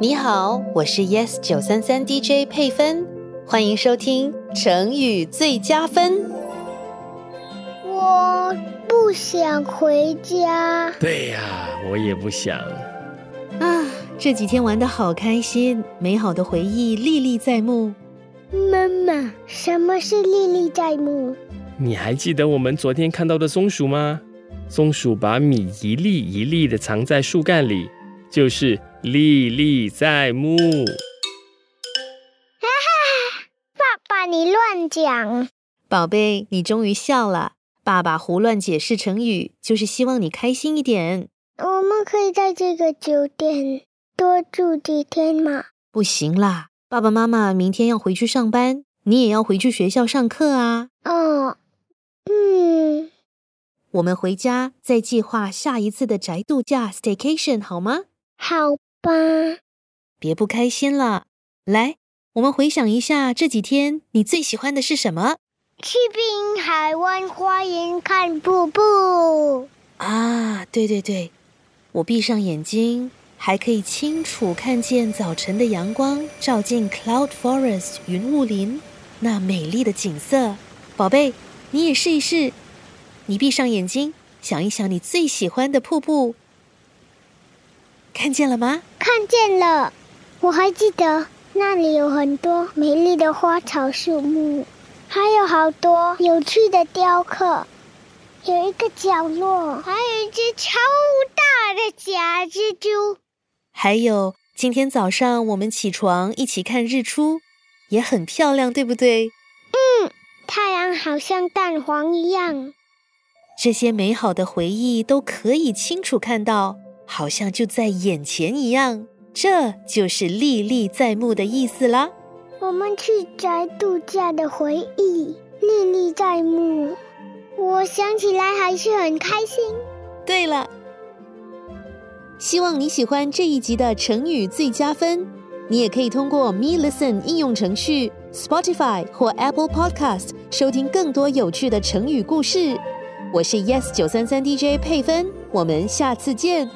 你好，我是 Yes 九三三 DJ 佩芬，欢迎收听成语最佳分。我不想回家。对呀，我也不想。啊，这几天玩的好开心，美好的回忆历历在目。妈妈，什么是历历在目？你还记得我们昨天看到的松鼠吗？松鼠把米一粒一粒的藏在树干里，就是历历在目。哈哈，爸爸你乱讲！宝贝，你终于笑了。爸爸胡乱解释成语，就是希望你开心一点。我们可以在这个酒店多住几天吗？不行啦，爸爸妈妈明天要回去上班，你也要回去学校上课啊。哦，嗯，我们回家再计划下一次的宅度假 （staycation） 好吗？好吧。别不开心了，来，我们回想一下这几天你最喜欢的是什么？去滨海湾花园看瀑布。啊，对对对，我闭上眼睛，还可以清楚看见早晨的阳光照进 Cloud Forest 云雾林那美丽的景色。宝贝，你也试一试。你闭上眼睛，想一想你最喜欢的瀑布，看见了吗？看见了，我还记得那里有很多美丽的花草树木，还有好多有趣的雕刻。有一个角落，还有一只超大的假蜘蛛。还有今天早上我们起床一起看日出，也很漂亮，对不对？嗯，太阳好像蛋黄一样。这些美好的回忆都可以清楚看到，好像就在眼前一样。这就是历历在目的意思啦。我们去摘度假的回忆历历在目，我想起来还是很开心。对了，希望你喜欢这一集的成语最佳分。你也可以通过 Me Listen 应用程序、Spotify 或 Apple Podcast 收听更多有趣的成语故事。我是 Yes 九三三 DJ 佩芬，我们下次见。